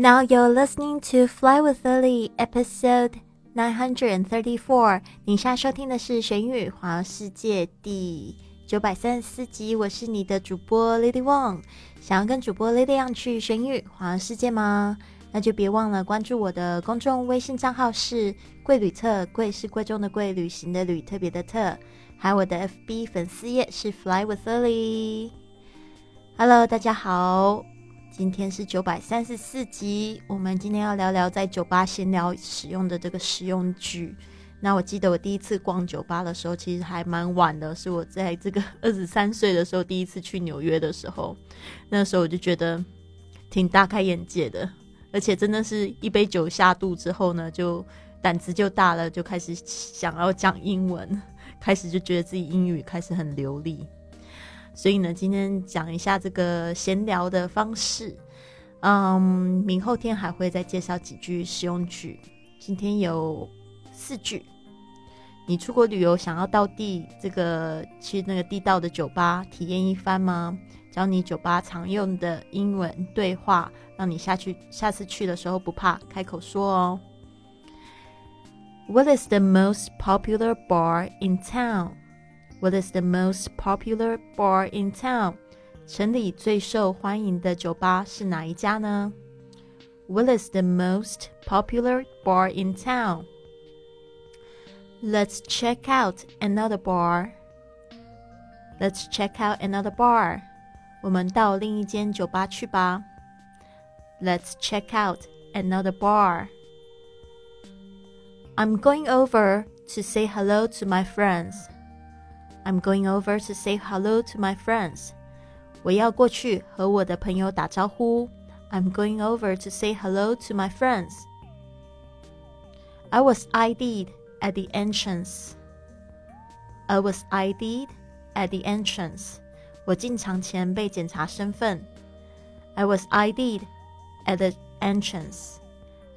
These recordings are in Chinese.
Now you're listening to Fly with Lily, episode nine hundred and thirty-four。你现在收听的是《玄宇环游世界》第九百三十四集。我是你的主播 Lily Wang。想要跟主播 Lily 一样去玄宇环游世界吗？那就别忘了关注我的公众微信账号是“贵旅特”，贵是贵重的贵，旅行的旅，特别的特。还有我的 FB 粉丝页是 Fly with Lily。Hello，大家好，今天是九百三十四集。我们今天要聊聊在酒吧闲聊使用的这个实用句。那我记得我第一次逛酒吧的时候，其实还蛮晚的，是我在这个 二十三岁的时候第一次去纽约的时候。那时候我就觉得挺大开眼界的，而且真的是一杯酒下肚之后呢，就胆子就大了，就开始想要讲英文。开始就觉得自己英语开始很流利，所以呢，今天讲一下这个闲聊的方式。嗯，明后天还会再介绍几句实用句。今天有四句。你出国旅游想要到地这个去那个地道的酒吧体验一番吗？教你酒吧常用的英文对话，让你下去下次去的时候不怕开口说哦。What is the most popular bar in town? What is the most popular bar in town? 城里最受欢迎的酒吧是哪一家呢？What is the most popular bar in town? Let's check out another bar. Let's check out another bar. 我们到另一间酒吧去吧。Let's check out another bar. I'm going over to say hello to my friends. I'm going over to say hello to my friends. 我要过去和我的朋友打招呼。I'm going over to say hello to my friends. I was ID'd at the entrance. I was ID'd at the entrance. 我进场前被检查身份。I was ID'd at the entrance.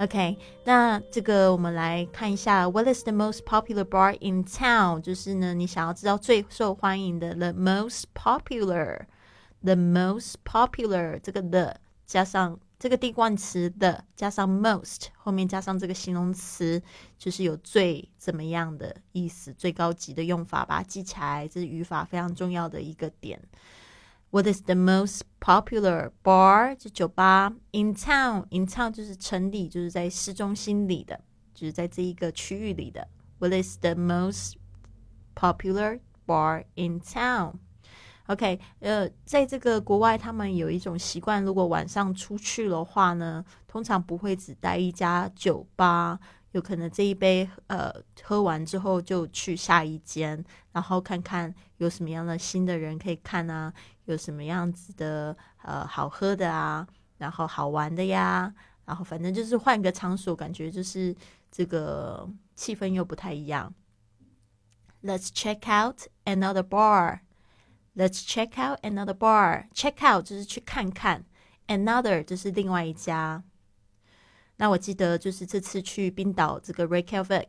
OK，那这个我们来看一下，What is the most popular bar in town？就是呢，你想要知道最受欢迎的，the most popular，the most popular，这个的加上这个定冠词的加上 most 后面加上这个形容词，就是有最怎么样的意思，最高级的用法，把它记起来，这是语法非常重要的一个点。What is the most popular bar？就酒吧。In town, in town 就是城里，就是在市中心里的，就是在这一个区域里的。What is the most popular bar in town? OK，呃，在这个国外，他们有一种习惯，如果晚上出去的话呢，通常不会只待一家酒吧。有可能这一杯呃喝完之后就去下一间，然后看看有什么样的新的人可以看啊，有什么样子的呃好喝的啊，然后好玩的呀，然后反正就是换个场所，感觉就是这个气氛又不太一样。Let's check out another bar. Let's check out another bar. Check out 就是去看看，another 就是另外一家。那我记得就是这次去冰岛这个 Reykjavik，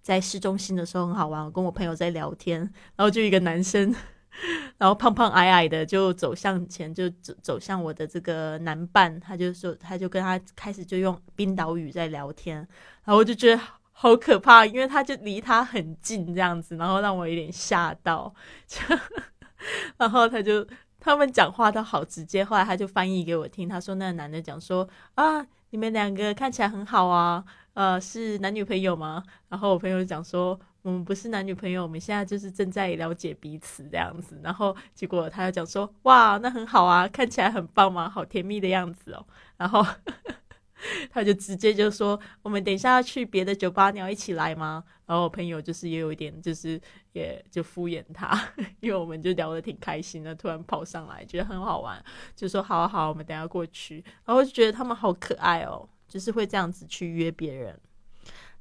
在市中心的时候很好玩。我跟我朋友在聊天，然后就一个男生，然后胖胖矮矮的，就走向前，就走走向我的这个男伴，他就说，他就跟他开始就用冰岛语在聊天，然后我就觉得好可怕，因为他就离他很近这样子，然后让我有点吓到。然后他就他们讲话都好直接，后来他就翻译给我听，他说那个男的讲说啊。你们两个看起来很好啊，呃，是男女朋友吗？然后我朋友讲说，我们不是男女朋友，我们现在就是正在了解彼此这样子。然后结果他又讲说，哇，那很好啊，看起来很棒嘛，好甜蜜的样子哦。然后。他就直接就说：“我们等一下要去别的酒吧，你要一起来吗？”然后我朋友就是也有一点，就是也就敷衍他，因为我们就聊得挺开心的，突然跑上来，觉得很好玩，就说：“好好，我们等下过去。”然后就觉得他们好可爱哦，就是会这样子去约别人。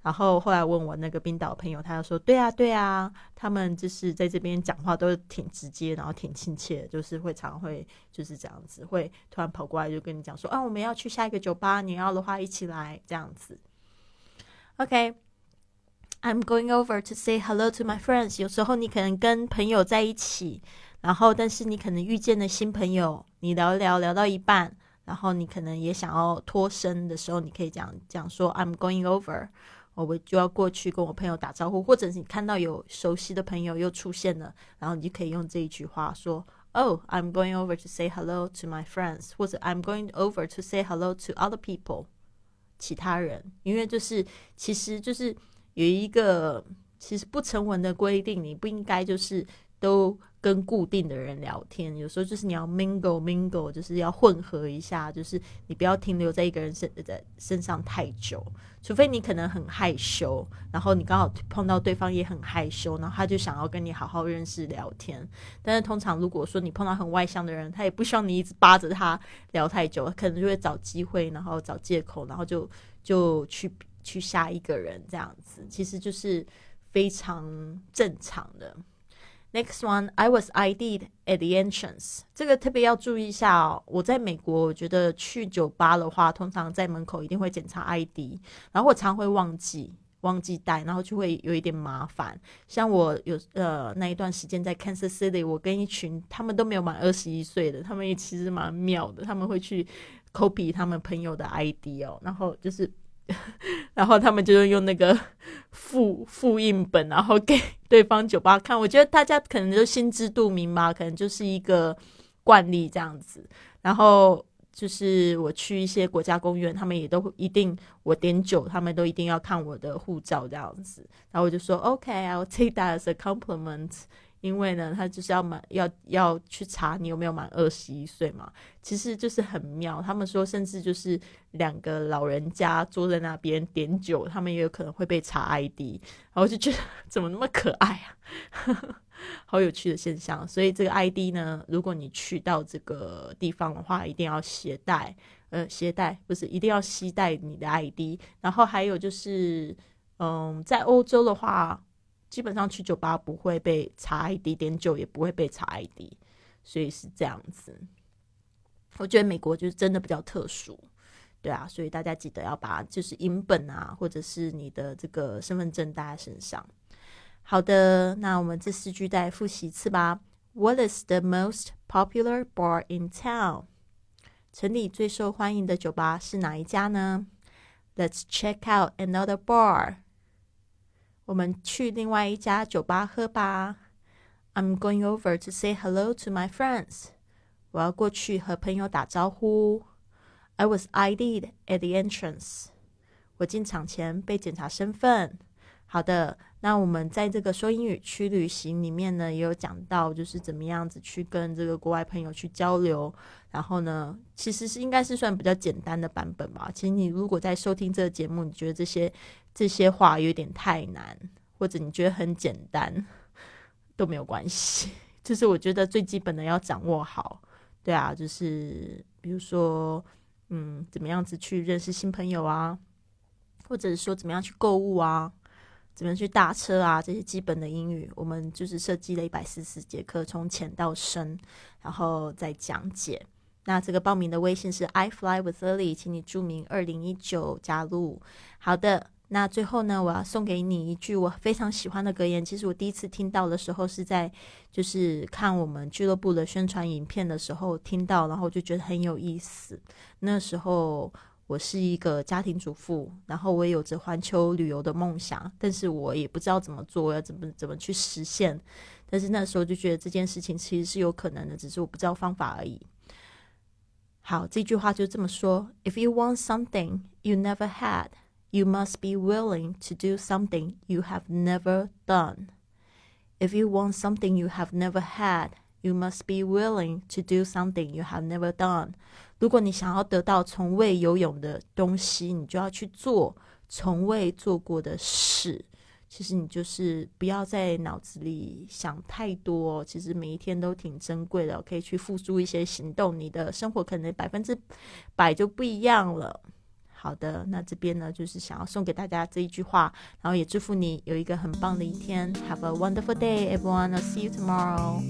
然后后来问我那个冰岛朋友，他就说：“对啊，对啊，他们就是在这边讲话都挺直接，然后挺亲切，就是会常会就是这样子，会突然跑过来就跟你讲说啊，我们要去下一个酒吧，你要的话一起来这样子。” OK，I'm going over to say hello to my friends。有时候你可能跟朋友在一起，然后但是你可能遇见了新朋友，你聊聊聊到一半。然后你可能也想要脱身的时候，你可以讲讲说 I'm going over，我就要过去跟我朋友打招呼，或者是你看到有熟悉的朋友又出现了，然后你就可以用这一句话说 Oh I'm going over to say hello to my friends，或者 I'm going over to say hello to other people，其他人，因为就是其实就是有一个其实不成文的规定，你不应该就是都。跟固定的人聊天，有时候就是你要 mingle mingle，就是要混合一下，就是你不要停留在一个人身在身上太久，除非你可能很害羞，然后你刚好碰到对方也很害羞，然后他就想要跟你好好认识聊天。但是通常如果说你碰到很外向的人，他也不希望你一直扒着他聊太久，可能就会找机会，然后找借口，然后就就去去下一个人这样子，其实就是非常正常的。Next one, I was ID'd at the entrance。这个特别要注意一下哦。我在美国，我觉得去酒吧的话，通常在门口一定会检查 ID，然后我常会忘记忘记带，然后就会有一点麻烦。像我有呃那一段时间在 Kansas City，我跟一群他们都没有满二十一岁的，他们也其实蛮妙的，他们会去 copy 他们朋友的 ID 哦，然后就是。然后他们就是用那个 复复印本，然后给 对方酒吧看。我觉得大家可能就心知肚明吧，可能就是一个惯例这样子。然后就是我去一些国家公园，他们也都一定我点酒，他们都一定要看我的护照这样子。然后我就说，OK，I'll take that as a compliment。因为呢，他就是要满要要去查你有没有满二十一岁嘛，其实就是很妙。他们说，甚至就是两个老人家坐在那边点酒，他们也有可能会被查 ID。然后就觉得怎么那么可爱啊，好有趣的现象。所以这个 ID 呢，如果你去到这个地方的话，一定要携带，呃，携带不是一定要携带你的 ID。然后还有就是，嗯，在欧洲的话。基本上去酒吧不会被查 ID，点酒也不会被查 ID，所以是这样子。我觉得美国就是真的比较特殊，对啊，所以大家记得要把就是银本啊，或者是你的这个身份证带在身上。好的，那我们这四句再复习一次吧。What is the most popular bar in town？城里最受欢迎的酒吧是哪一家呢？Let's check out another bar. 我们去另外一家酒吧喝吧。I'm going over to say hello to my friends。我要过去和朋友打招呼。I was ID'd at the entrance。我进场前被检查身份。好的，那我们在这个说英语区旅行里面呢，也有讲到，就是怎么样子去跟这个国外朋友去交流。然后呢，其实是应该是算比较简单的版本吧。其实你如果在收听这个节目，你觉得这些这些话有点太难，或者你觉得很简单，都没有关系。就是我觉得最基本的要掌握好。对啊，就是比如说，嗯，怎么样子去认识新朋友啊，或者是说怎么样去购物啊。怎么去搭车啊？这些基本的英语，我们就是设计了一百四十节课，从浅到深，然后再讲解。那这个报名的微信是 I fly with Lily，请你注明二零一九加入。好的，那最后呢，我要送给你一句我非常喜欢的格言。其实我第一次听到的时候是在就是看我们俱乐部的宣传影片的时候听到，然后就觉得很有意思。那时候。我是一个家庭主妇，然后我也有着环球旅游的梦想，但是我也不知道怎么做，要怎么怎么去实现。但是那时候就觉得这件事情其实是有可能的，只是我不知道方法而已。好，这句话就这么说：If you want something you never had, you must be willing to do something you have never done. If you want something you have never had, you must be willing to do something you have never done. 如果你想要得到从未游泳的东西，你就要去做从未做过的事。其实你就是不要在脑子里想太多，其实每一天都挺珍贵的，可以去付诸一些行动，你的生活可能百分之百就不一样了。好的，那这边呢就是想要送给大家这一句话，然后也祝福你有一个很棒的一天。Have a wonderful day, everyone. See you tomorrow.